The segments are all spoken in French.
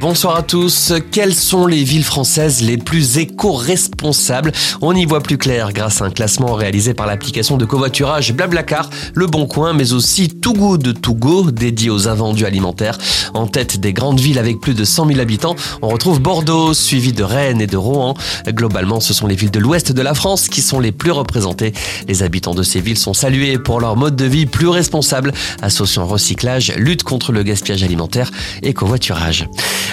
Bonsoir à tous. Quelles sont les villes françaises les plus éco-responsables? On y voit plus clair grâce à un classement réalisé par l'application de covoiturage Blablacar, Le Bon Coin, mais aussi Too Good To Go, dédié aux invendus alimentaires. En tête des grandes villes avec plus de 100 000 habitants, on retrouve Bordeaux, suivi de Rennes et de Rouen. Globalement, ce sont les villes de l'ouest de la France qui sont les plus représentées. Les habitants de ces villes sont salués pour leur mode de vie plus responsable, associant recyclage, lutte contre le gaspillage alimentaire et covoiturage.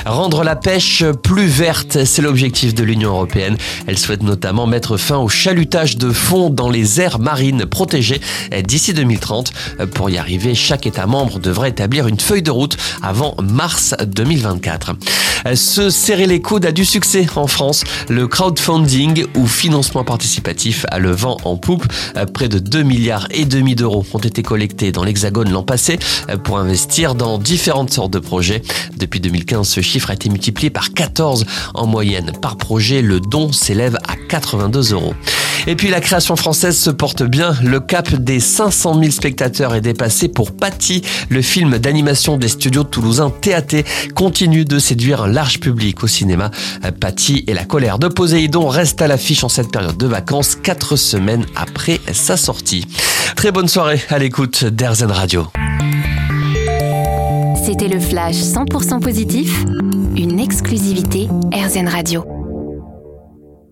Rendre la pêche plus verte, c'est l'objectif de l'Union européenne. Elle souhaite notamment mettre fin au chalutage de fond dans les aires marines protégées d'ici 2030. Pour y arriver, chaque État membre devrait établir une feuille de route avant mars 2024. Se serrer les coudes a du succès en France. Le crowdfunding ou financement participatif a le vent en poupe. Près de 2 milliards et demi d'euros ont été collectés dans l'Hexagone l'an passé pour investir dans différentes sortes de projets. Depuis 2015, ce chiffre a été multiplié par 14 en moyenne par projet. Le don s'élève à 82 euros. Et puis la création française se porte bien. Le cap des 500 000 spectateurs est dépassé pour Patty. Le film d'animation des studios toulousains TAT continue de séduire un large public au cinéma. Patty et la colère de Poséidon restent à l'affiche en cette période de vacances, quatre semaines après sa sortie. Très bonne soirée à l'écoute d'Airzen Radio. C'était le flash 100% positif, une exclusivité AirZen Radio.